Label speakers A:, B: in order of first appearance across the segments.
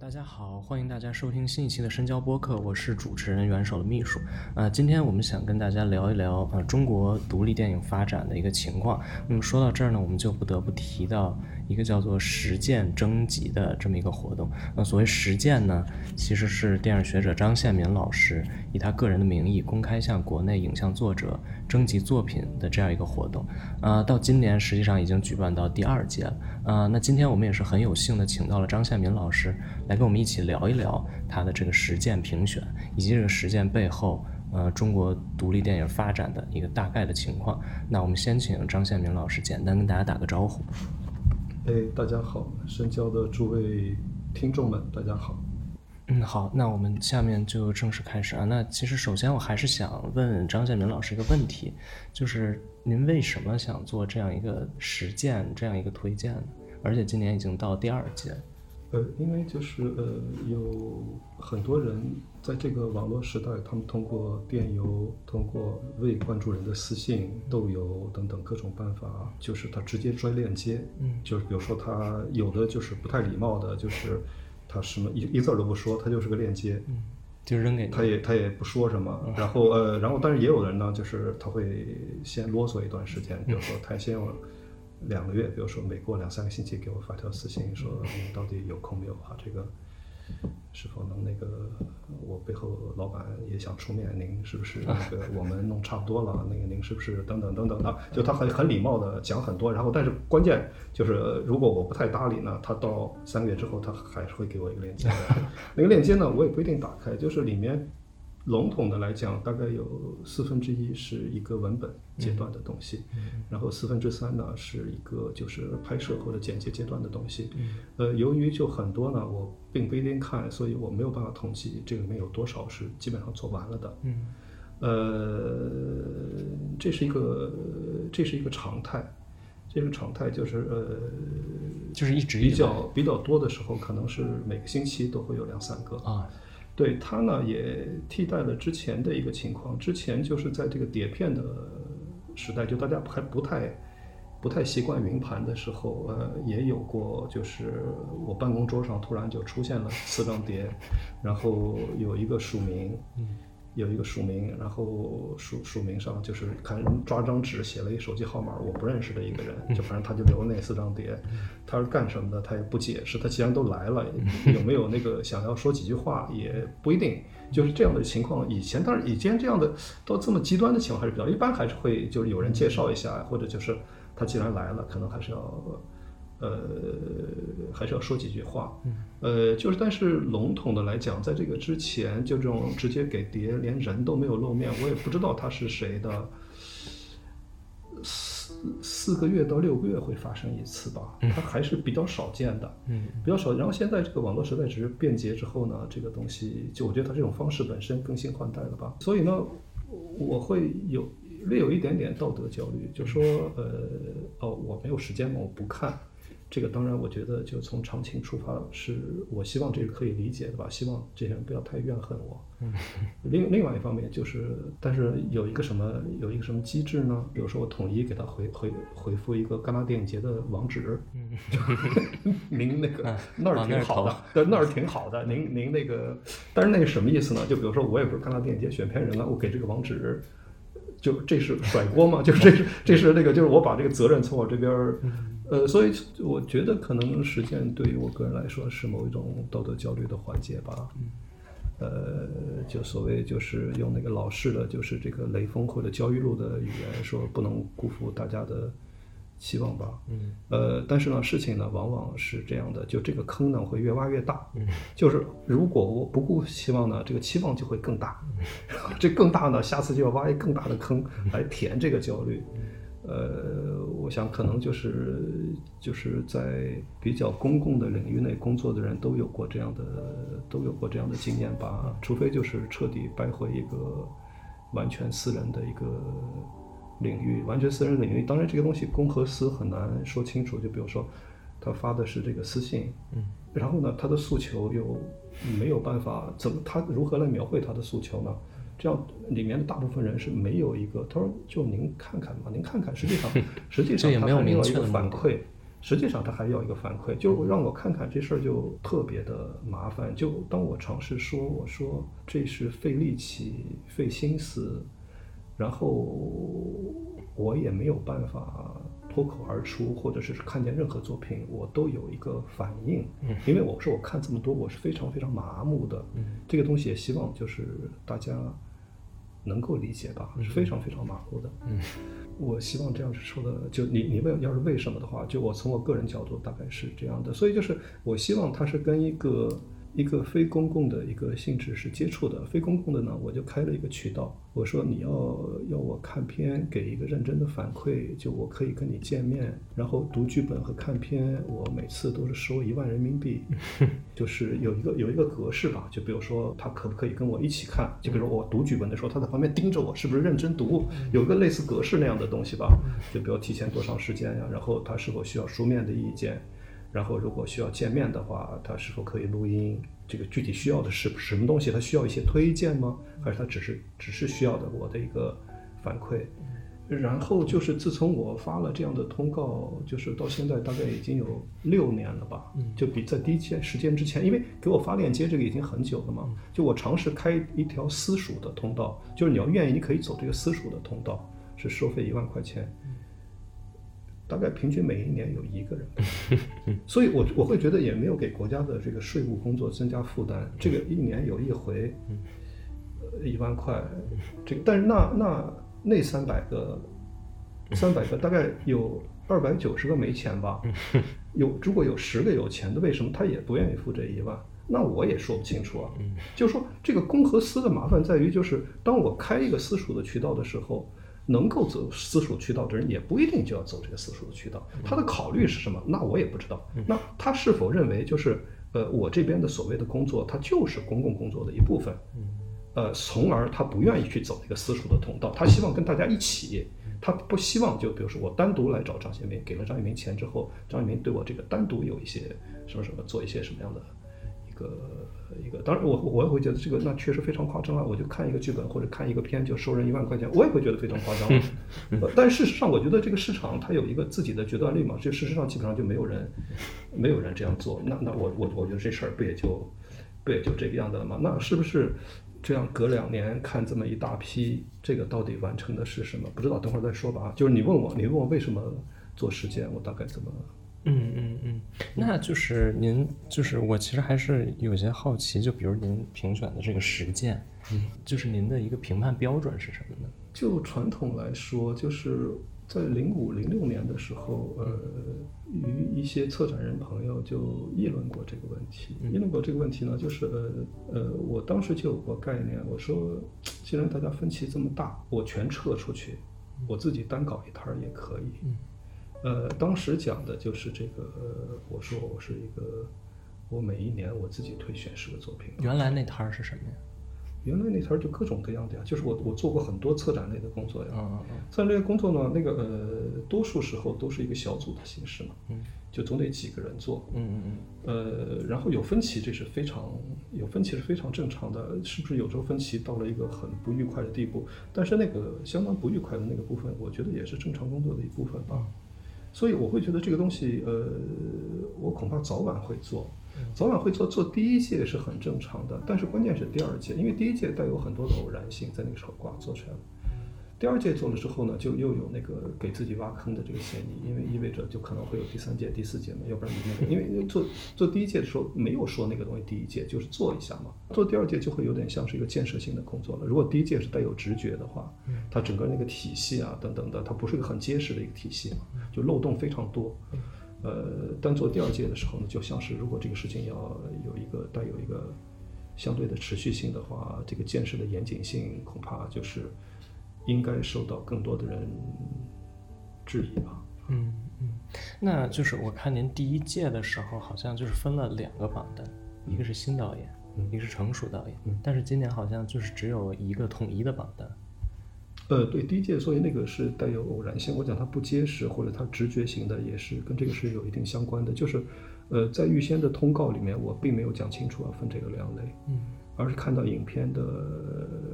A: 大家好，欢迎大家收听新一期的深交播客，我是主持人元首的秘书。呃，今天我们想跟大家聊一聊呃中国独立电影发展的一个情况。那么说到这儿呢，我们就不得不提到一个叫做实践征集的这么一个活动。那所谓实践呢，其实是电影学者张宪民老师以他个人的名义公开向国内影像作者征集作品的这样一个活动。呃，到今年实际上已经举办到第二届了。呃，那今天我们也是很有幸的请到了张宪民老师。来跟我们一起聊一聊他的这个实践评选，以及这个实践背后，呃，中国独立电影发展的一个大概的情况。那我们先请张宪民老师简单跟大家打个招呼。
B: 哎，大家好，深交的诸位听众们，大家好。
A: 嗯，好，那我们下面就正式开始啊。那其实首先我还是想问张宪民老师一个问题，就是您为什么想做这样一个实践这样一个推荐呢？而且今年已经到第二届。
B: 呃，因为就是呃，有很多人在这个网络时代，他们通过电邮、通过未关注人的私信、豆邮等等各种办法，就是他直接拽链接，
A: 嗯，
B: 就是比如说他有的就是不太礼貌的，就是他什么一一字都不说，他就是个链接，
A: 嗯，就扔给
B: 他也他也不说什么，然后呃，然后但是也有人呢，就是他会先啰嗦一段时间，比如说他先。两个月，比如说每过两三个星期给我发条私信，说你到底有空没有啊？这个是否能那个我背后老板也想出面，您是不是那个 我们弄差不多了？那个您是不是等等等等的？就他很很礼貌的讲很多，然后但是关键就是如果我不太搭理呢，他到三个月之后他还是会给我一个链接，那个链接呢我也不一定打开，就是里面。笼统的来讲，大概有四分之一是一个文本阶段的东西，然后四分之三呢是一个就是拍摄或者剪辑阶段的东西。呃，由于就很多呢，我并不一定看，所以我没有办法统计这里面有多少是基本上做完了的。
A: 嗯，
B: 呃，这是一个这是一个常态，这个常态就是呃，
A: 就是一直
B: 比较比较多的时候，可能是每个星期都会有两三个
A: 啊。
B: 对它呢，也替代了之前的一个情况。之前就是在这个碟片的时代，就大家还不太不太习惯云盘的时候，呃，也有过，就是我办公桌上突然就出现了四张碟，然后有一个署名。有一个署名，然后署署名上就是看抓张纸写了一手机号码，我不认识的一个人，就反正他就留了那四张碟，他是干什么的，他也不解释。他既然都来了，有没有那个想要说几句话也不一定。就是这样的情况，以前当然以前这样的到这么极端的情况还是比较一般，还是会就是有人介绍一下，或者就是他既然来了，可能还是要。呃，还是要说几句话。呃，就是，但是笼统的来讲，在这个之前，就这种直接给碟，连人都没有露面，我也不知道他是谁的。四四个月到六个月会发生一次吧，它还是比较少见的，
A: 嗯，
B: 比较少。然后现在这个网络时代只是便捷之后呢，这个东西就我觉得它这种方式本身更新换代了吧。所以呢，我会有略有一点点道德焦虑，就说呃，哦，我没有时间嘛，我不看。这个当然，我觉得就从常情出发，是我希望这是可以理解的吧。希望这些人不要太怨恨我。另另外一方面就是，但是有一个什么有一个什么机制呢？比如说我统一给他回回回复一个戛纳电影节的网址。您那个那儿挺好的，对，那儿挺好的。您您那个，但是那个什么意思呢？就比如说我也不是戛纳电影节选片人了，我给这个网址，就这是甩锅吗？就是这是这是那个就是我把这个责任从我这边。呃，所以我觉得可能实践对于我个人来说是某一种道德焦虑的缓解吧。呃，就所谓就是用那个老式的就是这个雷锋或者焦裕禄的语言说，不能辜负大家的期望吧。
A: 嗯。
B: 呃，但是呢，事情呢往往是这样的，就这个坑呢会越挖越大。
A: 嗯。
B: 就是如果我不顾期望呢，这个期望就会更大。这更大呢，下次就要挖一更大的坑来填这个焦虑。呃，我想可能就是就是在比较公共的领域内工作的人都有过这样的都有过这样的经验吧，除非就是彻底掰回一个完全私人的一个领域，完全私人领域。当然，这个东西公和私很难说清楚。就比如说，他发的是这个私信，
A: 嗯，
B: 然后呢，他的诉求又没有办法怎么，他如何来描绘他的诉求呢？这样里面的大部分人是没有一个，他说就您看看嘛，您看看，实际上实际上他还要一个反馈，实际上他还要一个反馈，就让我看看这事儿就特别的麻烦。就当我尝试说我说这是费力气、费心思，然后我也没有办法脱口而出，或者是看见任何作品我都有一个反应，因为我说我看这么多我是非常非常麻木的。这个东西也希望就是大家能够理解吧，是非常非常麻木的。
A: 嗯，
B: 我希望这样是说的，就你你问要是为什么的话，就我从我个人角度大概是这样的，所以就是我希望它是跟一个一个非公共的一个性质是接触的，非公共的呢，我就开了一个渠道，我说你要要我看片给一个认真的反馈，就我可以跟你见面，然后读剧本和看片，我每次都是收一万人民币，就是有一个有一个格式吧，就比如说他可不可以跟我一起看，就比如说我读剧本的时候，他在旁边盯着我是不是认真读，有一个类似格式那样的东西吧，就比如提前多长时间呀，然后他是否需要书面的意见。然后，如果需要见面的话，他是否可以录音？这个具体需要的是什么东西？他需要一些推荐吗？还是他只是只是需要的我的一个反馈？然后就是自从我发了这样的通告，就是到现在大概已经有六年了吧。就比在第一件时间之前，因为给我发链接这个已经很久了嘛。就我尝试开一条私属的通道，就是你要愿意，你可以走这个私属的通道，是收费一万块钱。大概平均每一年有一个人，所以我我会觉得也没有给国家的这个税务工作增加负担。这个一年有一回，呃，一万块，这个但是那那那三百个，三百个大概有二百九十个没钱吧？有如果有十个有钱的，为什么他也不愿意付这一万？那我也说不清楚啊。就是说这个公和私的麻烦在于，就是当我开一个私塾的渠道的时候。能够走私塾渠道的人也不一定就要走这个私塾的渠道，他的考虑是什么？那我也不知道。那他是否认为就是呃我这边的所谓的工作，它就是公共工作的一部分？呃，从而他不愿意去走这个私塾的通道，他希望跟大家一起，他不希望就比如说我单独来找张先明，给了张一鸣钱之后，张一鸣对我这个单独有一些什么什么做一些什么样的。一个一个，当然我我也会觉得这个那确实非常夸张啊！我就看一个剧本或者看一个片就收人一万块钱，我也会觉得非常夸张。但事实上，我觉得这个市场它有一个自己的决断力嘛，这事实上基本上就没有人没有人这样做。那那我我我觉得这事儿不也就不也就这个样子了吗？那是不是这样隔两年看这么一大批，这个到底完成的是什么？不知道，等会儿再说吧啊！就是你问我，你问我为什么做实践，我大概怎么？
A: 嗯嗯嗯，那就是您，就是我其实还是有些好奇，就比如您评选的这个实践，嗯，就是您的一个评判标准是什么呢？
B: 就传统来说，就是在零五零六年的时候，呃，与一些策展人朋友就议论过这个问题。议论过这个问题呢，就是呃呃，我当时就有过概念，我说，既然大家分歧这么大，我全撤出去，我自己单搞一摊儿也可以。呃，当时讲的就是这个，我说我是一个，我每一年我自己推选十个作品。
A: 原来那摊儿是什么呀？
B: 原来那摊儿就各种各样的呀，就是我我做过很多策展类的工作呀。
A: 嗯嗯嗯。
B: 策展类工作呢，那个呃，多数时候都是一个小组的形式嘛。
A: 嗯。
B: 就总得几个人做。
A: 嗯嗯嗯。
B: 呃，然后有分歧，这是非常有分歧是非常正常的。是不是有时候分歧到了一个很不愉快的地步？但是那个相当不愉快的那个部分，我觉得也是正常工作的一部分吧。所以我会觉得这个东西，呃，我恐怕早晚会做，早晚会做。做第一届是很正常的，但是关键是第二届，因为第一届带有很多的偶然性，在那个时候挂做出来了。第二届做了之后呢，就又有那个给自己挖坑的这个嫌疑，因为意味着就可能会有第三届、第四届嘛，要不然你那个，因为做做第一届的时候没有说那个东西，第一届就是做一下嘛，做第二届就会有点像是一个建设性的工作了。如果第一届是带有直觉的话，它整个那个体系啊等等的，它不是一个很结实的一个体系嘛，就漏洞非常多。呃，但做第二届的时候呢，就像是如果这个事情要有一个带有一个相对的持续性的话，这个建设的严谨性恐怕就是。应该受到更多的人质疑吧。
A: 嗯嗯，那就是我看您第一届的时候，好像就是分了两个榜单，一个是新导演，一个是成熟导演。嗯但是今年好像就是只有一个统一的榜单。
B: 呃，对，第一届，所以那个是带有偶然性。我讲它不结实，或者它直觉型的，也是跟这个是有一定相关的。就是，呃，在预先的通告里面，我并没有讲清楚要分这个两类。
A: 嗯。
B: 而是看到影片的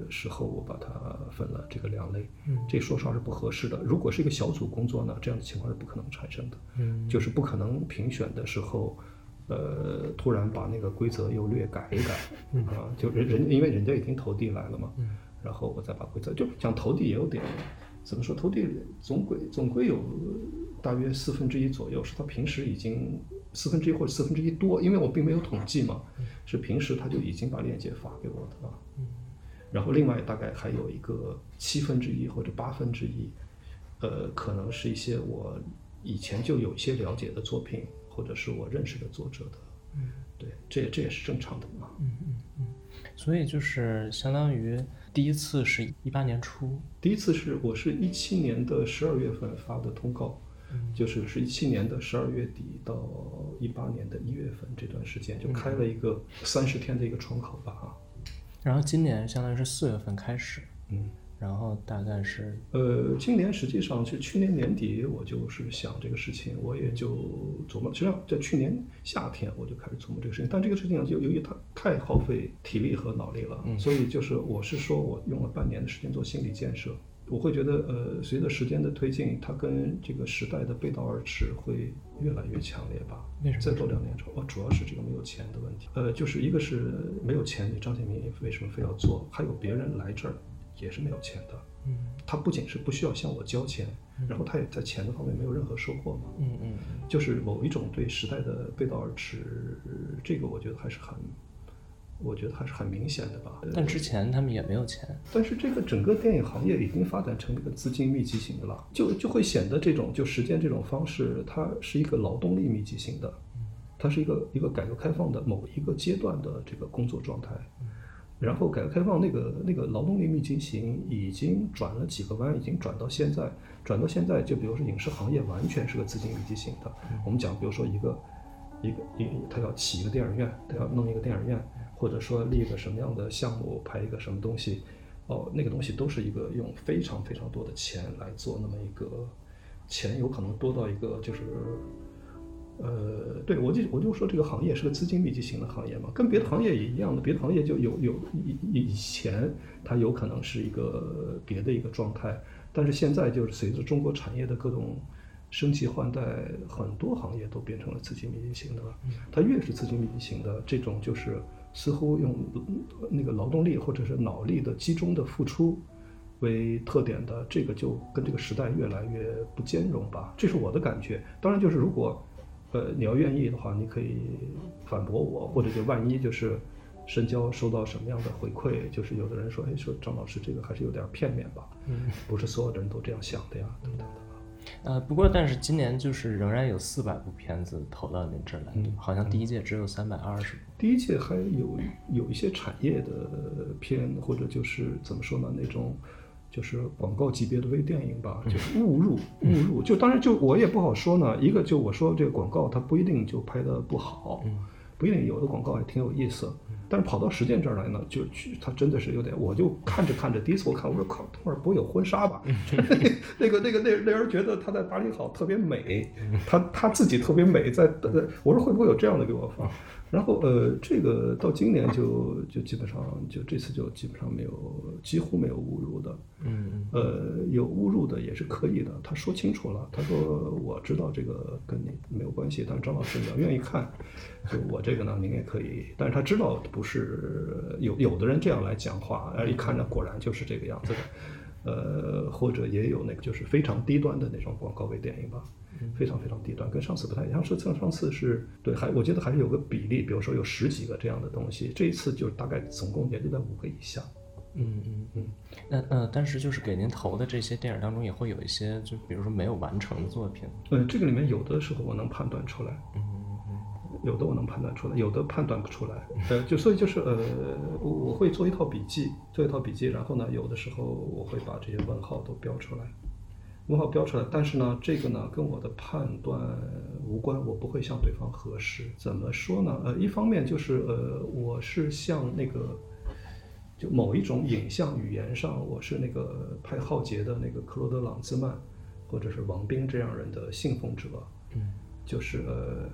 B: 时候，我把它分了这个两类。嗯，这说实话是不合适的。如果是一个小组工作呢，这样的情况是不可能产生的。嗯，就是不可能评选的时候，呃，突然把那个规则又略改一改。嗯啊，就人人因为人家已经投递来了嘛。嗯，然后我再把规则就讲投递也有点，怎么说投递总归总归有大约四分之一左右是他平时已经。四分之一或者四分之一多，因为我并没有统计嘛，是平时他就已经把链接发给我的了。然后另外大概还有一个七分之一或者八分之一，呃，可能是一些我以前就有一些了解的作品，或者是我认识的作者的。嗯，对，这这也是正常的嘛。
A: 嗯嗯嗯。所以就是相当于第一次是一八年初，
B: 第一次是我是一七年的十二月份发的通告。就是是一七年的十二月底到一八年的一月份这段时间，就开了一个三十天的一个窗口吧啊。
A: 然后今年相当于是四月份开始，
B: 嗯，
A: 然后大概是
B: 呃，今年实际上是去年年底我就是想这个事情，我也就琢磨，实际上在去年夏天我就开始琢磨这个事情，但这个事情呢，就由于它太耗费体力和脑力了，所以就是我是说我用了半年的时间做心理建设。我会觉得，呃，随着时间的推进，它跟这个时代的背道而驰会越来越强烈吧。再做两年之后，哦，主要是这个没有钱的问题。呃，就是一个是没有钱，你张建民为什么非要做？还有别人来这儿也是没有钱的。嗯。他不仅是不需要向我交钱，然后他也在钱的方面没有任何收获嘛。
A: 嗯嗯。
B: 就是某一种对时代的背道而驰，这个我觉得还是很。我觉得还是很明显的吧。
A: 但之前他们也没有钱。
B: 但是这个整个电影行业已经发展成一个资金密集型的了，就就会显得这种就实践这种方式，它是一个劳动力密集型的，它是一个一个改革开放的某一个阶段的这个工作状态。然后改革开放那个那个劳动力密集型已经转了几个弯，已经转到现在，转到现在就比如说影视行业完全是个资金密集型的。我们讲，比如说一个一个一他要起一个电影院，他要弄一个电影院。或者说立一个什么样的项目，拍一个什么东西，哦，那个东西都是一个用非常非常多的钱来做那么一个，钱有可能多到一个就是，呃，对我就我就说这个行业是个资金密集型的行业嘛，跟别的行业也一样的，别的行业就有有以以前它有可能是一个别的一个状态，但是现在就是随着中国产业的各种升级换代，很多行业都变成了资金密集型的了，它越是资金密集型的这种就是。似乎用那个劳动力或者是脑力的集中的付出为特点的，这个就跟这个时代越来越不兼容吧，这是我的感觉。当然，就是如果呃你要愿意的话，你可以反驳我，或者就万一就是深交收到什么样的回馈，就是有的人说，哎，说张老师这个还是有点片面吧，嗯不是所有的人都这样想的呀，等等的。
A: 呃，不过但是今年就是仍然有四百部片子投到您这儿来，好像第一届只有三百二十部。
B: 第一届还有有一些产业的片，或者就是怎么说呢，那种就是广告级别的微电影吧，就是 误入误入。就当然就我也不好说呢，一个就我说这个广告它不一定就拍的不好，不一定有的广告还挺有意思。但是跑到实践这儿来呢，就去他真的是有点，我就看着看着，第一次我看，我说靠，等会儿不会有婚纱吧？那个那个那那人觉得他在巴黎好特别美，他他自己特别美，在我说会不会有这样的给我发？然后呃，这个到今年就就基本上就这次就基本上没有几乎没有误入的，
A: 嗯
B: 呃有误入的也是可以的，他说清楚了，他说我知道这个跟你没有关系，但是张老师你要愿意看，就我这个呢您也可以，但是他知道不是有有的人这样来讲话，而一看呢果然就是这个样子的。呃，或者也有那个就是非常低端的那种广告位电影吧，非常非常低端，跟上次不太一样。上次上次是对，还我觉得还是有个比例，比如说有十几个这样的东西，这一次就大概总共也就在五个以下。
A: 嗯嗯嗯。那呃，但是就是给您投的这些电影当中，也会有一些，就比如说没有完成的作品。
B: 嗯，这个里面有的时候我能判断出来。
A: 嗯。
B: 有的我能判断出来，有的判断不出来。呃，就所以就是呃，我我会做一套笔记，做一套笔记，然后呢，有的时候我会把这些问号都标出来，问号标出来。但是呢，这个呢跟我的判断无关，我不会向对方核实。怎么说呢？呃，一方面就是呃，我是像那个，就某一种影像语言上，我是那个拍《浩劫》的那个克罗德·朗兹曼，或者是王兵这样人的信奉者。
A: 嗯，
B: 就是呃。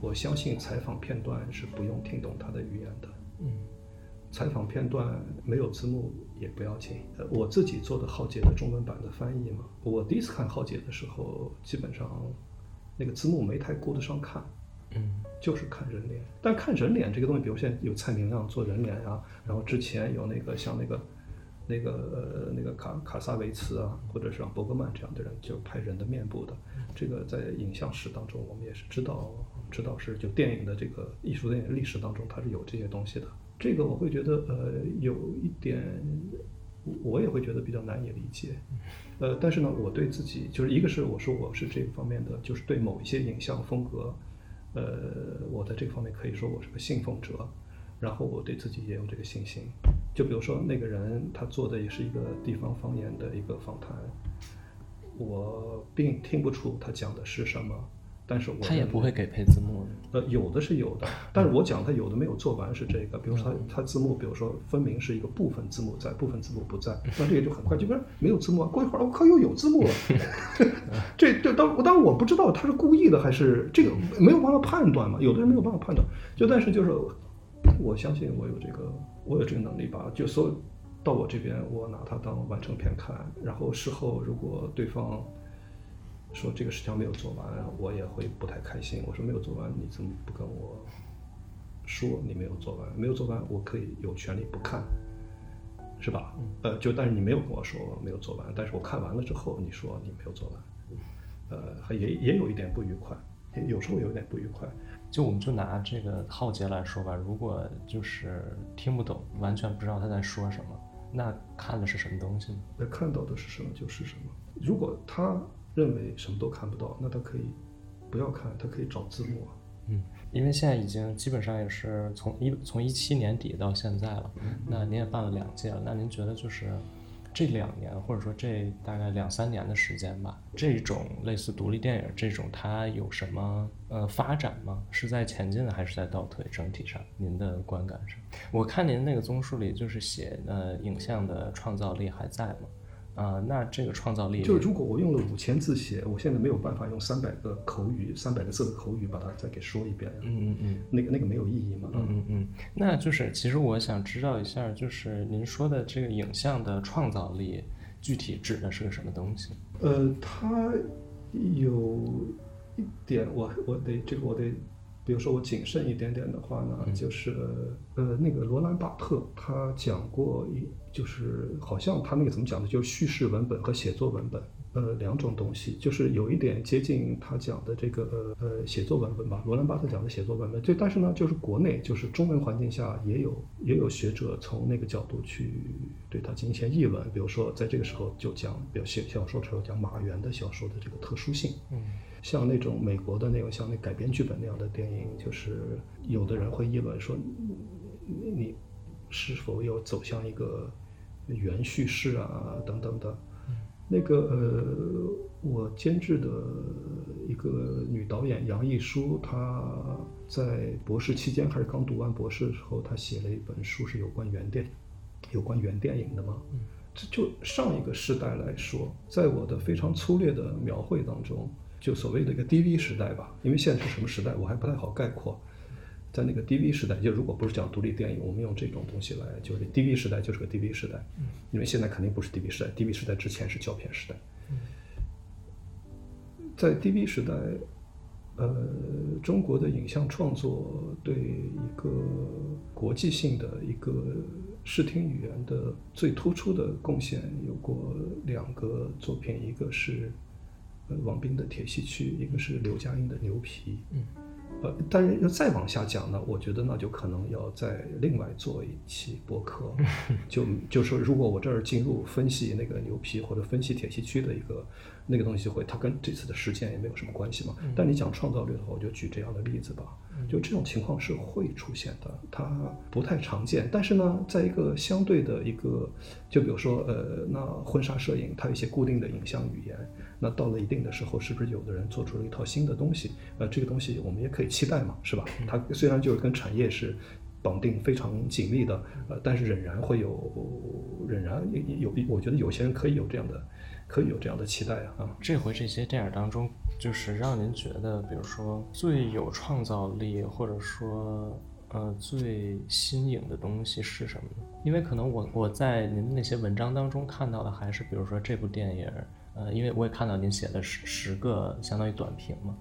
B: 我相信采访片段是不用听懂他的语言的，
A: 嗯，
B: 采访片段没有字幕也不要紧。呃，我自己做的浩劫的中文版的翻译嘛，我第一次看浩劫的时候，基本上那个字幕没太顾得上看，
A: 嗯，
B: 就是看人脸。但看人脸这个东西，比如现在有蔡明亮做人脸啊，然后之前有那个像那个那个呃那个卡卡萨维茨啊，或者是像伯格曼这样的人，就拍人的面部的，这个在影像史当中我们也是知道知道是就电影的这个艺术电影历史当中它是有这些东西的。这个我会觉得呃有一点，我也会觉得比较难以理解。呃，但是呢，我对自己就是一个是我说我是这个方面的，就是对某一些影像风格，呃，我在这个方面可以说我是个信奉者，然后我对自己也有这个信心。就比如说那个人他做的也是一个地方方言的一个访谈，我并听不出他讲的是什么，但是我
A: 他也不会给配字幕的。
B: 呃，有的是有的，但是我讲他有的没有做完是这个，比如说他他字幕，比如说分明是一个部分字幕在，部分字幕不在，那这个就很快，就跟没有字幕啊，过一会儿我靠又有字幕了，这这当当然我不知道他是故意的还是这个没有办法判断嘛，有的人没有办法判断，就但是就是我相信我有这个我有这个能力吧，就所有到我这边我拿它当完成片看，然后事后如果对方。说这个事情没有做完，我也会不太开心。我说没有做完，你怎么不跟我说你没有做完？没有做完，我可以有权利不看，是吧？呃，就但是你没有跟我说没有做完，但是我看完了之后，你说你没有做完，呃，还也也有一点不愉快，也有时候有点不愉快。
A: 就我们就拿这个浩劫来说吧，如果就是听不懂，完全不知道他在说什么，那看的是什么东西呢？
B: 那看到的是什么就是什么。如果他认为什么都看不到，那他可以不要看，他可以找字幕啊。
A: 嗯，因为现在已经基本上也是从一从一七年底到现在了，那您也办了两届了，那您觉得就是这两年或者说这大概两三年的时间吧，这种类似独立电影这种它有什么呃发展吗？是在前进还是在倒退？整体上您的观感上，我看您那个综述里就是写呃影像的创造力还在吗？啊，那这个创造力
B: 就如果我用了五千字写，我现在没有办法用三百个口语、三百个字的口语把它再给说一遍呀。
A: 嗯嗯嗯，
B: 那个那个没有意义嘛。
A: 嗯嗯嗯，那就是其实我想知道一下，就是您说的这个影像的创造力，具体指的是个什么东西？
B: 呃，它有一点，我我得这个我得，比如说我谨慎一点点的话呢，就是呃那个罗兰巴特他讲过一，就是好像他那个怎么讲的，就是叙事文本和写作文本。呃，两种东西，就是有一点接近他讲的这个呃呃写作文本吧，罗兰巴特讲的写作文本。就但是呢，就是国内就是中文环境下也有也有学者从那个角度去对他进行一些议论，比如说在这个时候就讲，比如写小说的时候讲马原的小说的这个特殊性。
A: 嗯，
B: 像那种美国的那种像那改编剧本那样的电影，就是有的人会议论说，你你是否有走向一个原叙事啊等等的。那个呃，我监制的一个女导演杨艺舒，她在博士期间还是刚读完博士的时候，她写了一本书，是有关原电，有关原电影的嘛。这就上一个时代来说，在我的非常粗略的描绘当中，就所谓的一个 DV 时代吧，因为现在是什么时代，我还不太好概括。在那个 DV 时代，就如果不是讲独立电影，我们用这种东西来，就是 DV 时代就是个 DV 时代，因为现在肯定不是 DV 时代，DV 时代之前是胶片时代。在 DV 时代，呃，中国的影像创作对一个国际性的一个视听语言的最突出的贡献有过两个作品，一个是呃王斌的《铁西区》，一个是刘嘉英的《牛皮》。
A: 嗯。
B: 呃，但是要再往下讲呢，我觉得那就可能要再另外做一期播客，就就说如果我这儿进入分析那个牛皮或者分析铁西区的一个那个东西会，它跟这次的事件也没有什么关系嘛。但你讲创造力的话，我就举这样的例子吧，就这种情况是会出现的，它不太常见。但是呢，在一个相对的一个，就比如说呃，那婚纱摄影它有一些固定的影像语言。那到了一定的时候，是不是有的人做出了一套新的东西？呃，这个东西我们也可以期待嘛，是吧？它虽然就是跟产业是绑定非常紧密的，呃，但是仍然会有，仍然有，我觉得有些人可以有这样的，可以有这样的期待啊。啊，
A: 这回这些电影当中，就是让您觉得，比如说最有创造力，或者说呃最新颖的东西是什么呢？因为可能我我在您那些文章当中看到的还是比如说这部电影，呃，因为我也看到您写的十十个相当于短评嘛，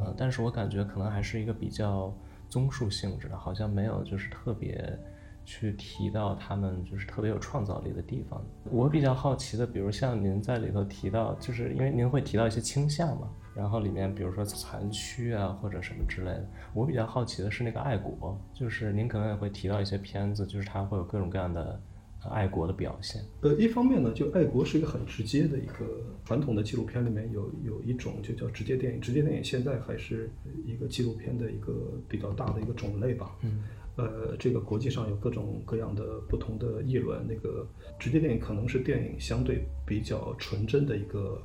A: 呃，但是我感觉可能还是一个比较综述性质的，好像没有就是特别。去提到他们就是特别有创造力的地方。我比较好奇的，比如像您在里头提到，就是因为您会提到一些倾向嘛，然后里面比如说残区啊或者什么之类的。我比较好奇的是那个爱国，就是您可能也会提到一些片子，就是它会有各种各样的爱国的表现。
B: 呃，一方面呢，就爱国是一个很直接的一个传统的纪录片里面有有一种就叫直接电影，直接电影现在还是一个纪录片的一个比较大的一个种类吧。
A: 嗯。
B: 呃，这个国际上有各种各样的不同的议论。那个直接电影可能是电影相对比较纯真的一个，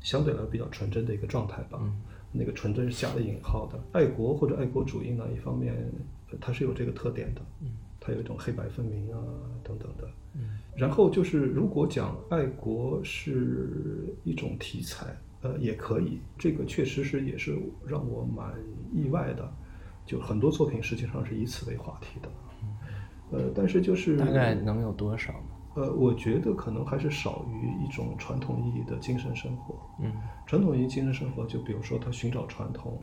B: 相对来比较纯真的一个状态吧。那个纯真是加了引号的。爱国或者爱国主义呢，一方面它是有这个特点的，它有一种黑白分明啊等等的。嗯然后就是，如果讲爱国是一种题材，呃，也可以。这个确实是也是让我蛮意外的。就很多作品实际上是以此为话题的，呃，但是就是
A: 大概能有多少呢？
B: 呃，我觉得可能还是少于一种传统意义的精神生活。
A: 嗯，
B: 传统意义精神生活，就比如说他寻找传统，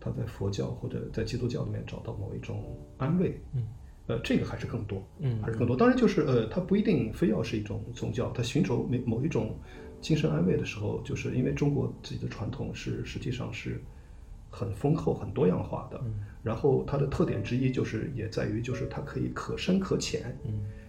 B: 他在佛教或者在基督教里面找到某一种安慰。
A: 嗯，
B: 呃，这个还是更多，
A: 嗯，
B: 还是更多。当然就是呃，它不一定非要是一种宗教，它寻求某某一种精神安慰的时候，就是因为中国自己的传统是实际上是。很丰厚、很多样化的，然后它的特点之一就是也在于，就是它可以可深可浅，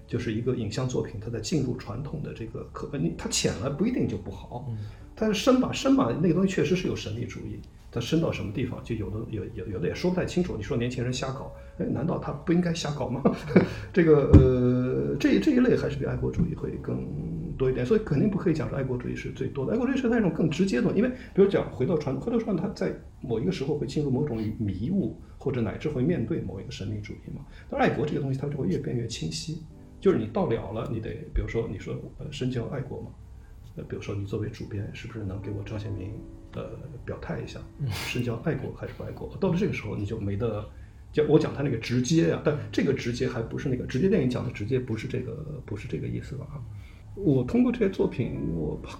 B: 就是一个影像作品，它在进入传统的这个可，你它浅了不一定就不好，但是深吧深吧，那个东西确实是有神秘主义。它深到什么地方，就有的有有有的也说不太清楚。你说年轻人瞎搞，哎，难道他不应该瞎搞吗？这个呃，这这一类还是比爱国主义会更多一点，所以肯定不可以讲说爱国主义是最多的。爱国主义是那种更直接的，因为比如讲回到传统回到传统，它在某一个时候会进入某种迷雾，或者乃至会面对某一个神秘主义嘛。但爱国这个东西，它就会越变越清晰。就是你到了了，你得比如说你说呃深交爱国嘛，呃比如说你作为主编，是不是能给我彰显明？呃，表态一下，是叫爱国还是不爱国？到了这个时候，你就没得就。我讲他那个直接呀，但这个直接还不是那个直接电影讲的直接，不是这个，不是这个意思吧？我通过这些作品，我判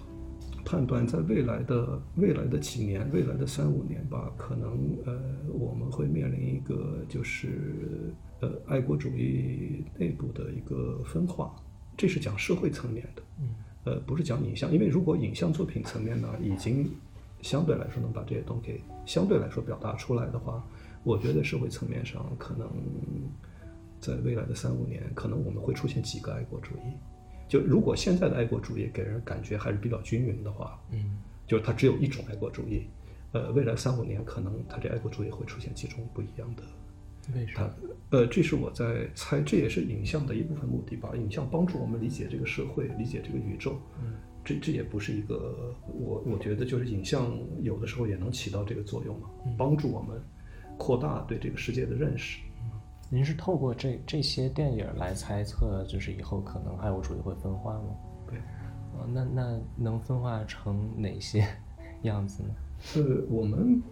B: 判断，在未来的未来的几年，未来的三五年吧，可能呃，我们会面临一个就是呃，爱国主义内部的一个分化。这是讲社会层面的，呃，不是讲影像，因为如果影像作品层面呢，已经相对来说能把这些东西相对来说表达出来的话，我觉得社会层面上可能在未来的三五年，可能我们会出现几个爱国主义。就如果现在的爱国主义给人感觉还是比较均匀的话，
A: 嗯，
B: 就是它只有一种爱国主义。呃，未来三五年可能它这爱国主义会出现几种不一样的。
A: 为什么？
B: 呃，这是我在猜，这也是影像的一部分目的吧。影像帮助我们理解这个社会，理解这个宇宙。
A: 嗯。
B: 这这也不是一个，我我觉得就是影像有的时候也能起到这个作用嘛，帮助我们扩大对这个世界的认识。
A: 您是透过这这些电影来猜测，就是以后可能爱国主义会分化吗？
B: 对，
A: 啊，那那能分化成哪些样子呢？
B: 呃，我们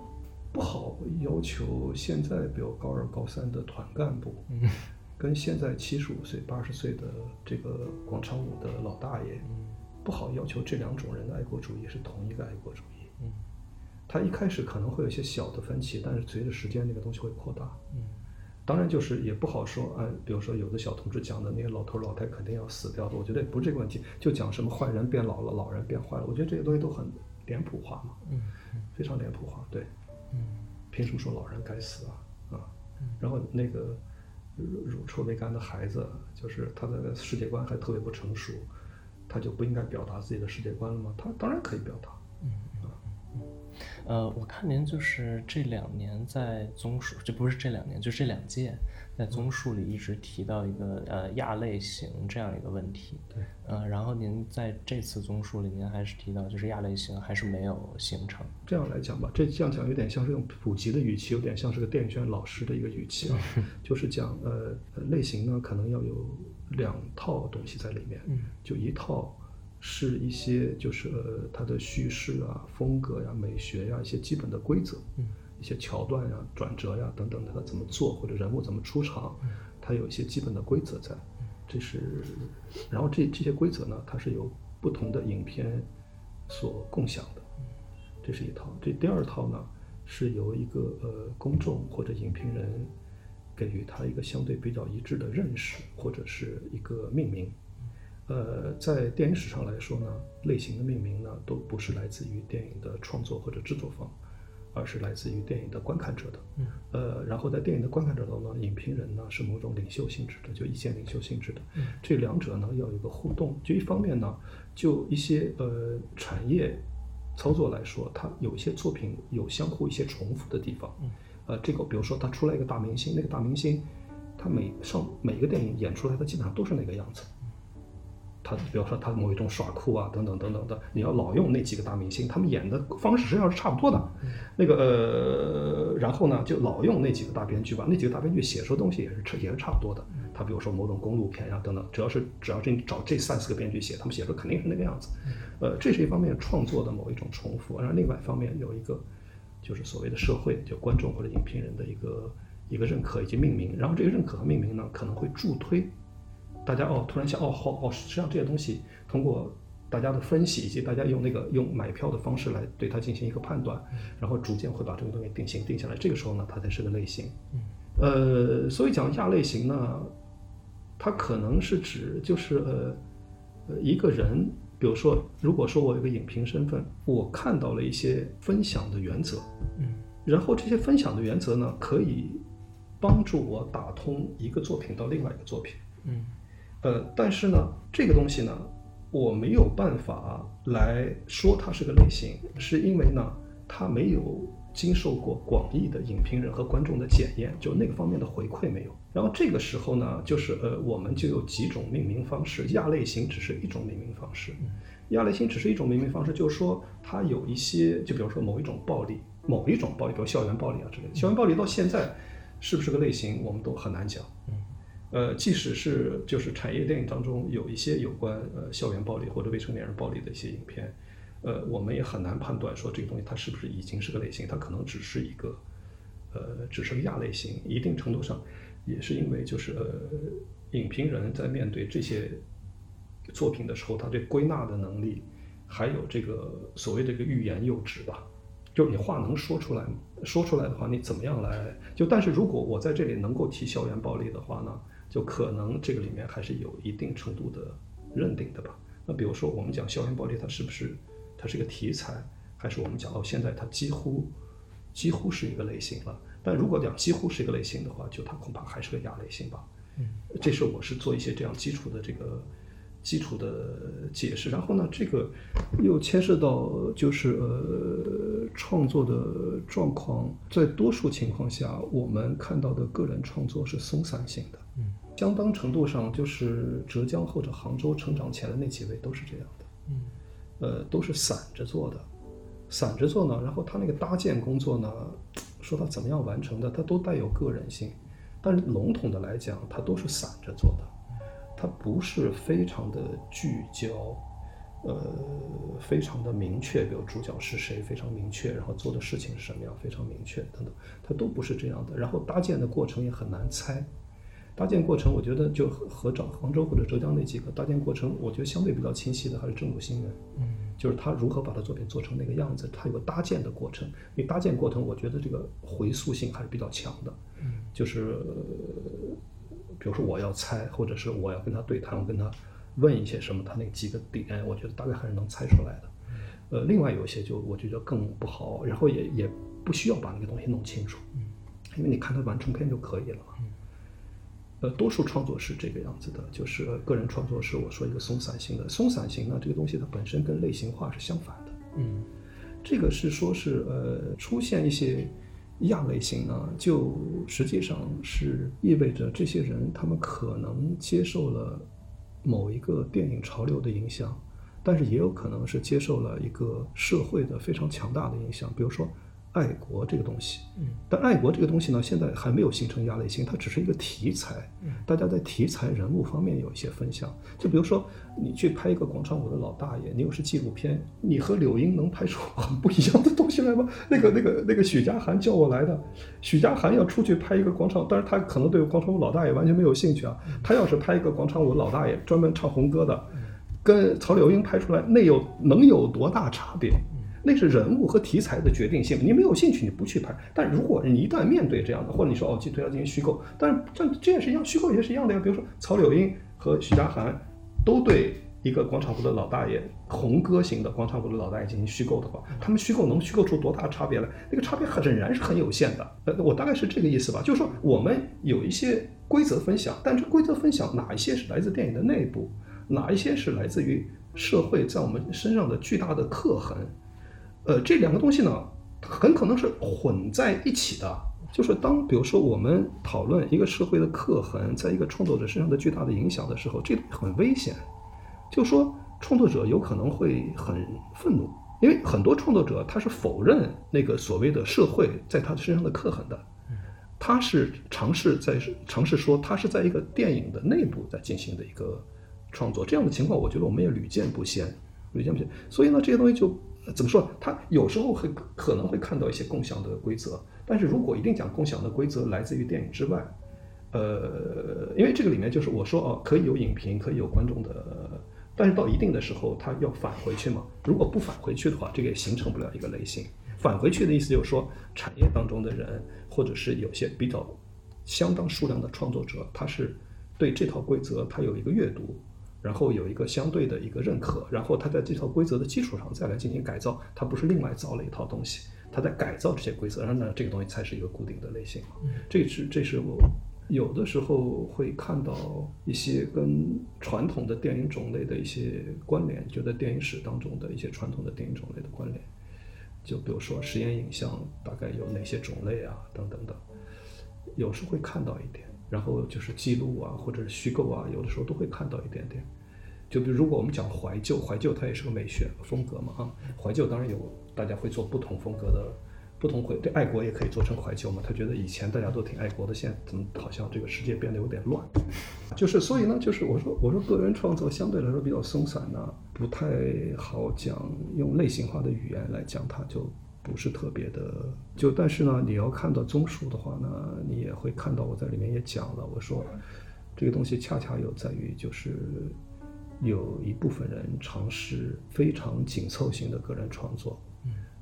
B: 不好要求现在比如高二高三的团干部，跟现在七十五岁八十岁的这个广场舞的老大爷。不好要求这两种人的爱国主义是同一个爱国主义。
A: 嗯，
B: 他一开始可能会有一些小的分歧，但是随着时间，那个东西会扩大。
A: 嗯，
B: 当然就是也不好说，按比如说有的小同志讲的那些老头老太肯定要死掉的，我觉得也不是这个问题，就讲什么坏人变老了，老人变坏了，我觉得这些东西都很脸谱化嘛。
A: 嗯，
B: 非常脸谱化。对。
A: 嗯，
B: 凭什么说老人该死啊？啊，然后那个乳臭未干的孩子，就是他的世界观还特别不成熟。他就不应该表达自己的世界观了吗？他当然可以表达。
A: 嗯嗯呃，我看您就是这两年在综述，就不是这两年，就这两届。在综述里一直提到一个呃亚类型这样一个问题，
B: 对，
A: 呃，然后您在这次综述里，您还是提到就是亚类型还是没有形成。
B: 这样来讲吧，这这样讲有点像是用普及的语气，有点像是个电影学院老师的一个语气啊，就是讲呃类型呢可能要有两套东西在里面，
A: 嗯，
B: 就一套是一些就是呃它的叙事啊、风格呀、美学呀一些基本的规则，
A: 嗯。
B: 一些桥段呀、转折呀等等的，它怎么做或者人物怎么出场，它有一些基本的规则在。这是，然后这这些规则呢，它是由不同的影片所共享的，这是一套。这第二套呢，是由一个呃公众或者影评人给予它一个相对比较一致的认识，或者是一个命名。呃，在电影史上来说呢，类型的命名呢，都不是来自于电影的创作或者制作方。而是来自于电影的观看者的，呃，然后在电影的观看者中呢，影评人呢是某种领袖性质的，就意见领袖性质的，这两者呢要有一个互动。就一方面呢，就一些呃产业操作来说，它有一些作品有相互一些重复的地方，呃，这个比如说他出来一个大明星，那个大明星他每上每个电影演出来，他基本上都是那个样子。他比如说他某一种耍酷啊，等等等等的，你要老用那几个大明星，他们演的方式实际上是差不多的。那个呃，然后呢，就老用那几个大编剧吧，那几个大编剧写出的东西也是也是差不多的。他比如说某种公路片呀等等，只要是只要是你找这三四个编剧写，他们写出肯定是那个样子。呃，这是一方面创作的某一种重复，然后另外一方面有一个就是所谓的社会，就观众或者影评人的一个一个认可以及命名，然后这个认可和命名呢可能会助推。大家哦，突然想哦，好哦，实际上这些东西通过大家的分析，以及大家用那个用买票的方式来对它进行一个判断，然后逐渐会把这个东西定型定下来。这个时候呢，它才是个类型。呃，所以讲亚类型呢，它可能是指就是呃呃一个人，比如说，如果说我有个影评身份，我看到了一些分享的原则，嗯，然后这些分享的原则呢，可以帮助我打通一个作品到另外一个作品，嗯。呃，但是呢，这个东西呢，我没有办法来说它是个类型，是因为呢，它没有经受过广义的影评人和观众的检验，就那个方面的回馈没有。然后这个时候呢，就是呃，我们就有几种命名方式，亚类型只是一种命名方式，亚类型只是一种命名方式，就是说它有一些，就比如说某一种暴力，某一种暴力，比如校园暴力啊之类的，校园暴力到现在是不是个类型，我们都很难讲。呃，即使是就是产业电影当中有一些有关呃校园暴力或者未成年人暴力的一些影片，呃，我们也很难判断说这个东西它是不是已经是个类型，它可能只是一个，呃，只是个亚类型。一定程度上，也是因为就是呃，影评人在面对这些作品的时候，他对归纳的能力，还有这个所谓这个欲言又止吧，就你话能说出来，说出来的话，你怎么样来就？但是如果我在这里能够提校园暴力的话呢？就可能这个里面还是有一定程度的认定的吧。那比如说我们讲校园暴力，它是不是它是一个题材，还是我们讲到现在它几乎几乎是一个类型了？但如果讲几乎是一个类型的话，就它恐怕还是个亚类型吧。嗯，这是我是做一些这样基础的这个基础的解释。然后呢，这个又牵涉到就是呃创作的状况，在多数情况下，我们看到的个人创作是松散性的。嗯。相当程度上，就是浙江或者杭州成长起来的那几位都是这样的，嗯，呃，都是散着做的，散着做呢。然后他那个搭建工作呢，说他怎么样完成的，他都带有个人性。但是笼统的来讲，他都是散着做的，他不是非常的聚焦，呃，非常的明确，比如主角是谁非常明确，然后做的事情是什么样非常明确等等，他都不是这样的。然后搭建的过程也很难猜。搭建过程，我觉得就和和找杭州或者浙江那几个搭建过程，我觉得相对比较清晰的还是郑武新人，嗯，就是他如何把他作品做成那个样子，他有个搭建的过程。因为搭建过程，我觉得这个回溯性还是比较强的，嗯，就是比如说我要猜，或者是我要跟他对谈，我跟他问一些什么，他那几个点，我觉得大概还是能猜出来的。呃，另外有一些就我觉得更不好，然后也也不需要把那个东西弄清楚，嗯，因为你看他完成片就可以了嘛。呃，多数创作是这个样子的，就是个人创作是我说一个松散型的，松散型呢，这个东西它本身跟类型化是相反的。嗯，这个是说是呃出现一些亚类型呢，就实际上是意味着这些人他们可能接受了某一个电影潮流的影响，但是也有可能是接受了一个社会的非常强大的影响，比如说爱国这个东西。嗯，但爱国这个东西呢，现在还没有形成压力性，它只是一个题材。嗯，大家在题材人物方面有一些分享。就比如说，你去拍一个广场舞的老大爷，你又是纪录片，你和柳英能拍出很 不一样的 东西来吗？那个、那个、那个许家涵叫我来的，许家涵要出去拍一个广场，但是他可能对广场舞老大爷完全没有兴趣啊。他要是拍一个广场舞老大爷，专门唱红歌的，跟曹柳英拍出来，那有能有多大差别？那是人物和题材的决定性，你没有兴趣，你不去拍。但如果你一旦面对这样的，或者你说哦，对它进行虚构，但是这这也是一样，虚构也是一样的呀。比如说曹柳英和许家涵都对一个广场舞的老大爷，红歌型的广场舞的老大爷进行虚构的话，他们虚构能虚构出多大差别来？那个差别很仍然是很有限的。呃，我大概是这个意思吧，就是说我们有一些规则分享，但这规则分享哪一些是来自电影的内部，哪一些是来自于社会在我们身上的巨大的刻痕。呃，这两个东西呢，很可能是混在一起的。就是当比如说我们讨论一个社会的刻痕在一个创作者身上的巨大的影响的时候，这很危险。就说创作者有可能会很愤怒，因为很多创作者他是否认那个所谓的社会在他身上的刻痕的，他是尝试在尝试说他是在一个电影的内部在进行的一个创作。这样的情况，我觉得我们也屡见不鲜，屡见不鲜。所以呢，这些东西就。怎么说？他有时候会可能会看到一些共享的规则，但是如果一定讲共享的规则来自于电影之外，呃，因为这个里面就是我说哦，可以有影评，可以有观众的，但是到一定的时候，他要返回去嘛。如果不返回去的话，这个也形成不了一个类型。返回去的意思就是说，产业当中的人，或者是有些比较相当数量的创作者，他是对这套规则他有一个阅读。然后有一个相对的一个认可，然后他在这套规则的基础上再来进行改造，他不是另外造了一套东西，他在改造这些规则，然后呢，这个东西才是一个固定的类型。这是这是我有的时候会看到一些跟传统的电影种类的一些关联，就在电影史当中的一些传统的电影种类的关联，就比如说实验影像大概有哪些种类啊，等等等，有时会看到一点。然后就是记录啊，或者是虚构啊，有的时候都会看到一点点。就比如，如果我们讲怀旧，怀旧它也是个美学风格嘛啊。怀旧当然有，大家会做不同风格的，不同会对爱国也可以做成怀旧嘛。他觉得以前大家都挺爱国的，现在怎么好像这个世界变得有点乱？就是所以呢，就是我说我说个人创作相对来说比较松散呢，不太好讲，用类型化的语言来讲它就。不是特别的，就但是呢，你要看到综述的话呢，你也会看到我在里面也讲了，我说这个东西恰恰有在于就是有一部分人尝试非常紧凑型的个人创作，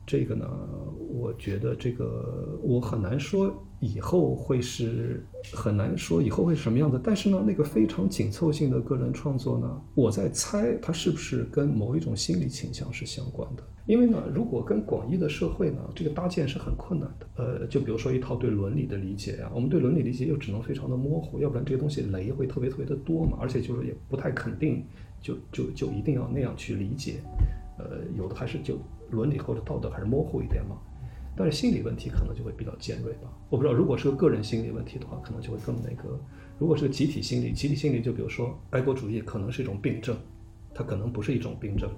B: 这个呢，我觉得这个我很难说以后会是很难说以后会是什么样子，但是呢，那个非常紧凑性的个人创作呢，我在猜它是不是跟某一种心理倾向是相关的。因为呢，如果跟广义的社会呢，这个搭建是很困难的。呃，就比如说一套对伦理的理解呀，我们对伦理理解又只能非常的模糊，要不然这个东西雷会特别特别的多嘛，而且就是也不太肯定，就就就一定要那样去理解。呃，有的还是就伦理或者道德还是模糊一点嘛。但是心理问题可能就会比较尖锐吧。我不知道，如果是个个人心理问题的话，可能就会更那个；如果是个集体心理，集体心理就比如说爱国主义可能是一种病症，它可能不是一种病症。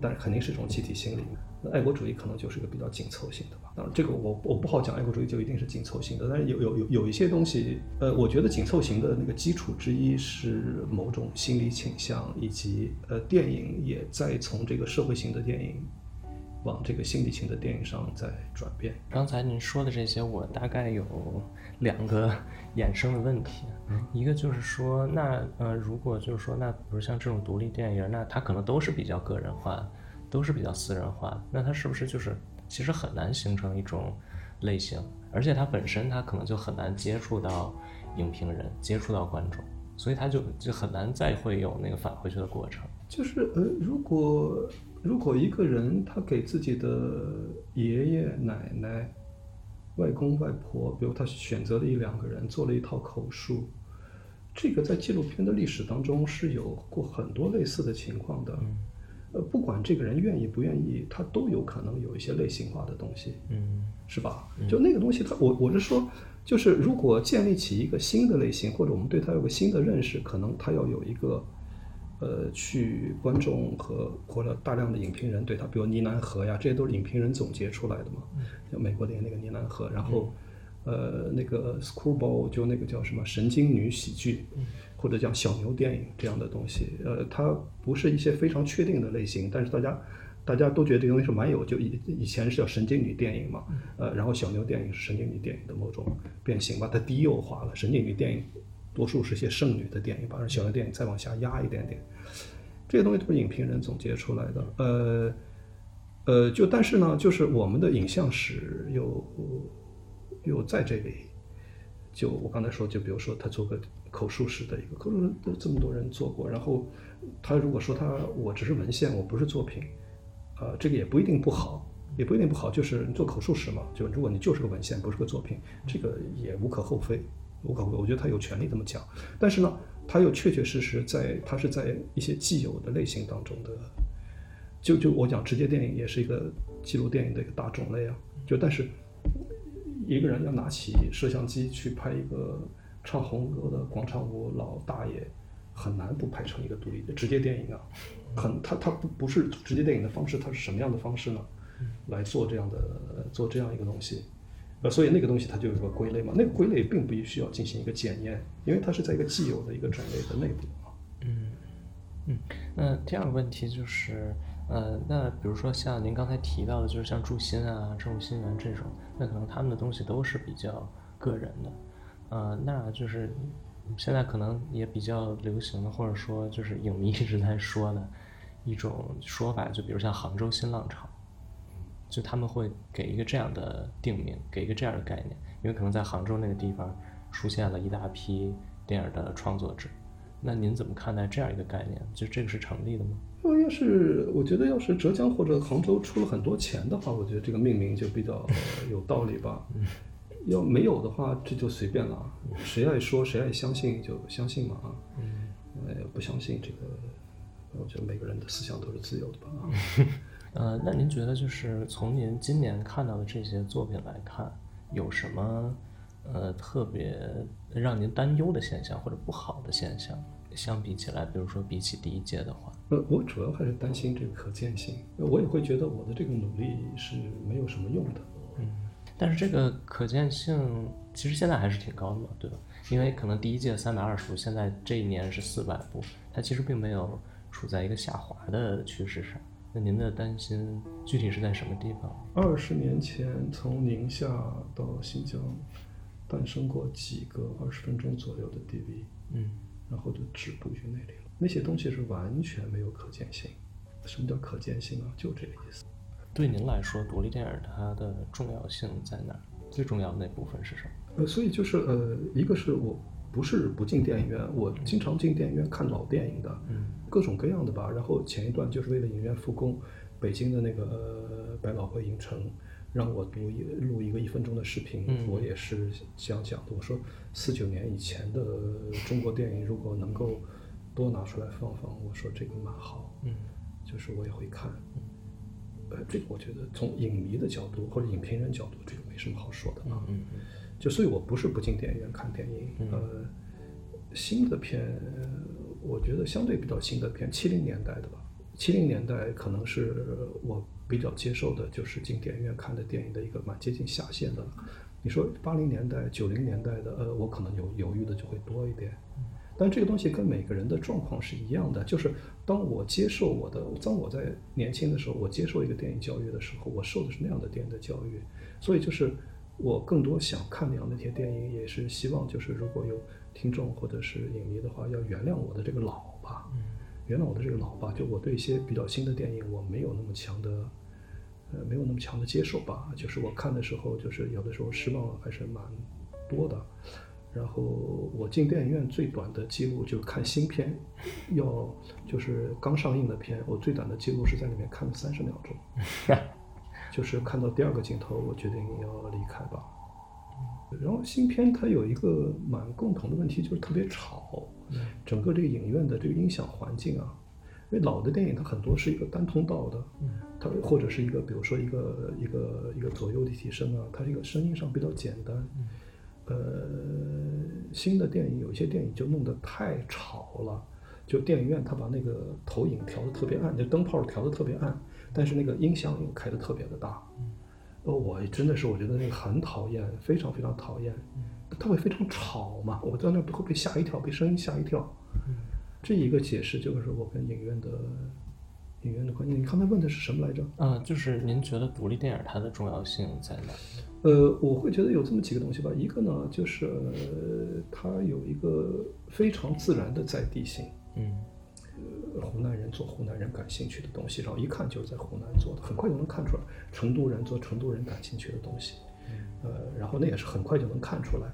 B: 但是肯定是一种集体心理，那爱国主义可能就是一个比较紧凑性的吧。当然，这个我我不好讲，爱国主义就一定是紧凑性的。但是有有有有一些东西，呃，我觉得紧凑型的那个基础之一是某种心理倾向，以及呃，电影也在从这个社会型的电影往这个心理性的电影上在转变。
A: 刚才您说的这些，我大概有两个衍生的问题。一个就是说，那呃，如果就是说，那比如像这种独立电影，那它可能都是比较个人化，都是比较私人化，那它是不是就是其实很难形成一种类型？而且它本身它可能就很难接触到影评人，接触到观众，所以它就就很难再会有那个返回去的过程。
B: 就是呃，如果如果一个人他给自己的爷爷奶奶。外公外婆，比如他选择了一两个人做了一套口述，这个在纪录片的历史当中是有过很多类似的情况的。呃，不管这个人愿意不愿意，他都有可能有一些类型化的东西，
A: 嗯，
B: 是吧？就那个东西，他我我是说，就是如果建立起一个新的类型，或者我们对他有个新的认识，可能他要有一个呃，去观众和或者大量的影评人对他，比如《呢喃河》呀，这些都是影评人总结出来的嘛。就美国的那个《呢喃河》，然后，呃，那个 Screwball 就那个叫什么神经女喜剧，或者叫小牛电影这样的东西。呃，它不是一些非常确定的类型，但是大家大家都觉得这个东西是蛮有，就以以前是叫神经女电影嘛，呃，然后小牛电影是神经女电影的某种变形把，它低幼化了，神经女电影。多数是些剩女的电影，把小的电影再往下压一点点，这些东西都是影评人总结出来的。呃，呃，就但是呢，就是我们的影像史又又在这里。就我刚才说，就比如说他做个口述史的一个，口述都这么多人做过。然后他如果说他我只是文献，我不是作品，呃，这个也不一定不好，也不一定不好。就是你做口述史嘛，就如果你就是个文献，不是个作品，这个也无可厚非。无可厚非，我觉得他有权利这么讲，但是呢，他又确确实实在，他是在一些既有的类型当中的，就就我讲直接电影也是一个记录电影的一个大种类啊，就但是一个人要拿起摄像机去拍一个唱红歌的广场舞老大爷，很难不拍成一个独立的直接电影啊，很他他不不是直接电影的方式，他是什么样的方式呢？来做这样的做这样一个东西。呃，所以那个东西它就有个归类嘛，那个归类并不需要进行一个检验，因为它是在一个既有的一个种类的内部。
A: 嗯嗯，那第二个问题就是，呃，那比如说像您刚才提到的，就是像祝新啊、郑新元这种，那可能他们的东西都是比较个人的，呃，那就是现在可能也比较流行的，或者说就是影迷一直在说的一种说法，就比如像杭州新浪潮。就他们会给一个这样的定名，给一个这样的概念，因为可能在杭州那个地方出现了一大批电影的创作者，那您怎么看待这样一个概念？就这个是成立的吗？
B: 要是我觉得要是浙江或者杭州出了很多钱的话，我觉得这个命名就比较 有道理吧。要没有的话，这就随便了，谁爱说谁爱相信就相信嘛啊。呃，不相信这个，我觉得每个人的思想都是自由的吧啊。
A: 呃，那您觉得就是从您今年看到的这些作品来看，有什么呃特别让您担忧的现象或者不好的现象？相比起来，比如说比起第一届的话，
B: 呃，我主要还是担心这个可见性。我也会觉得我的这个努力是没有什么用的。
A: 嗯，但是这个可见性其实现在还是挺高的嘛，对吧？因为可能第一届三百二十部，现在这一年是四百部，它其实并没有处在一个下滑的趋势上。那您的担心具体是在什么地方？
B: 二十年前从宁夏到新疆，诞生过几个二十分钟左右的 DV，
A: 嗯，
B: 然后就止步于那里了。那些东西是完全没有可见性。什么叫可见性啊？就这个意思。
A: 对您来说，独立电影它的重要性在哪？最重要的那部分是什么？
B: 呃，所以就是呃，一个是我。不是不进电影院，我经常进电影院看老电影的，各种各样的吧。然后前一段就是为了影院复工，北京的那个百老汇影城让我读一录一个一分钟的视频，我也是这样讲的。我说四九年以前的中国电影如果能够多拿出来放放，我说这个蛮好，就是我也会看。呃，这个我觉得从影迷的角度或者影评人角度，这个没什么好说的啊。就所以，我不是不进电影院看电影。呃，新的片，我觉得相对比较新的片，七零年代的吧。七零年代可能是我比较接受的，就是进电影院看的电影的一个蛮接近下限的了。你说八零年代、九零年代的，呃，我可能有犹豫的就会多一点。但这个东西跟每个人的状况是一样的，就是当我接受我的，当我在年轻的时候，我接受一个电影教育的时候，我受的是那样的电影的教育，所以就是。我更多想看那样的一些电影，也是希望就是如果有听众或者是影迷的话，要原谅我的这个老吧，原谅我的这个老吧。就我对一些比较新的电影，我没有那么强的，呃，没有那么强的接受吧。就是我看的时候，就是有的时候失望还是蛮多的。然后我进电影院最短的记录就看新片，要就是刚上映的片，我最短的记录是在里面看了三十秒钟。就是看到第二个镜头，我决定要离开吧。然后新片它有一个蛮共同的问题，就是特别吵，整个这个影院的这个音响环境啊，因为老的电影它很多是一个单通道的，它或者是一个比如说一个一个一个左右立体声啊，它这个声音上比较简单。呃，新的电影有些电影就弄得太吵了。就电影院它把那个投影调的特别暗，就灯泡调的特别暗，但是那个音响又开的特别的大。呃，我真的是我觉得那个很讨厌，非常非常讨厌。它会非常吵嘛，我在那会被吓一跳，被声音吓一跳。这一个解释就是我跟影院的影院的关系。你刚才问的是什么来着？
A: 啊，就是您觉得独立电影它的重要性在哪？
B: 呃，我会觉得有这么几个东西吧。一个呢，就是呃它有一个非常自然的在地性。
A: 嗯，
B: 呃，湖南人做湖南人感兴趣的东西，然后一看就是在湖南做的，很快就能看出来。成都人做成都人感兴趣的东西，呃，然后那也是很快就能看出来。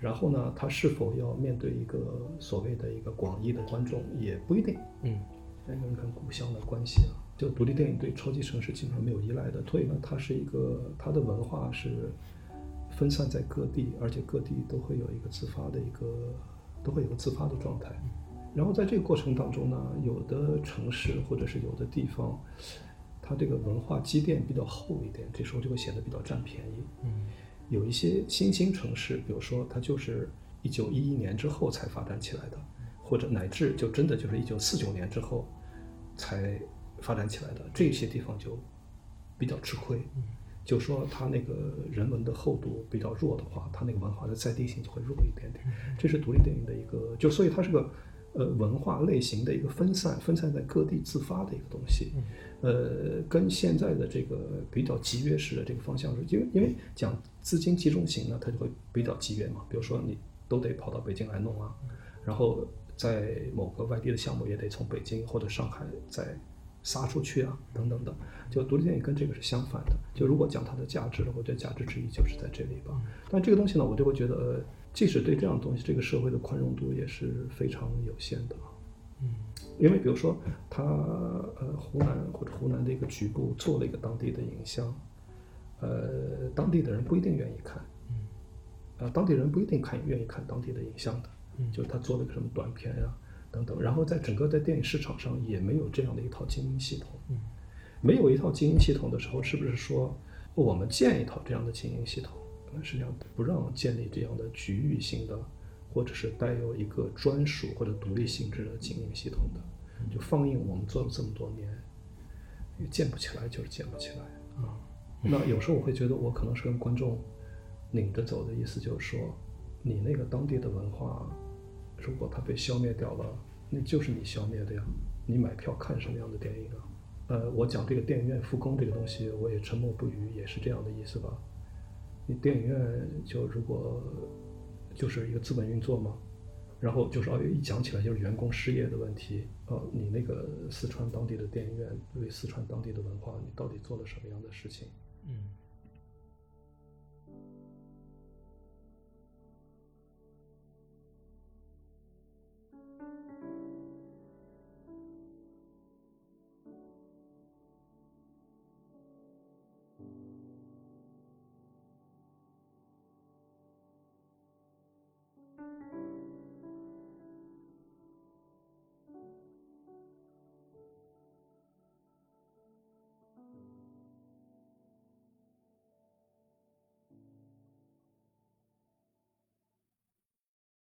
B: 然后呢，他是否要面对一个所谓的一个广义的观众，也不一定。
A: 嗯，
B: 那个跟故乡的关系啊，就独立电影对超级城市基本上没有依赖的，所以呢，它是一个它的文化是分散在各地，而且各地都会有一个自发的一个都会有个自发的状态。然后在这个过程当中呢，有的城市或者是有的地方，它这个文化积淀比较厚一点，这时候就会显得比较占便宜。
A: 嗯，
B: 有一些新兴城市，比如说它就是一九一一年之后才发展起来的，或者乃至就真的就是一九四九年之后才发展起来的，这些地方就比较吃亏。嗯就说它那个人文的厚度比较弱的话，它那个文化的在地性就会弱一点点。这是独立电影的一个，就所以它是个呃文化类型的一个分散，分散在各地自发的一个东西。呃，跟现在的这个比较集约式的这个方向是，因为因为讲资金集中型呢，它就会比较集约嘛。比如说你都得跑到北京来弄啊，然后在某个外地的项目也得从北京或者上海再撒出去啊，等等的。就独立电影跟这个是相反的。就如果讲它的价值，我觉得价值之一就是在这里吧。但这个东西呢，我就会觉得，呃即使对这样的东西，这个社会的宽容度也是非常有限的。
A: 嗯
B: 因为比如说他呃湖南或者湖南的一个局部做了一个当地的影像，呃当地的人不一定愿意看，
A: 嗯
B: 呃当地人不一定看愿意看当地的影像的，
A: 嗯
B: 就是他做了个什么短片呀、等等，然后在整个在电影市场上也没有这样的一套经营系统，
A: 嗯
B: 没有一套经营系统的时候，是不是说我们建一套这样的经营系统？那实际上不让建立这样的局域性的，或者是带有一个专属或者独立性质的经营系统的。就放映我们做了这么多年，建不起来，就是建不起来啊。那有时候我会觉得，我可能是跟观众拧着走的意思，就是说，你那个当地的文化，如果它被消灭掉了，那就是你消灭的呀。你买票看什么样的电影啊？呃，我讲这个电影院复工这个东西，我也沉默不语，也是这样的意思吧。你电影院就如果就是一个资本运作嘛，然后就是二月，一讲起来就是员工失业的问题，呃，你那个四川当地的电影院为四川当地的文化，你到底做了什么样的事情？
A: 嗯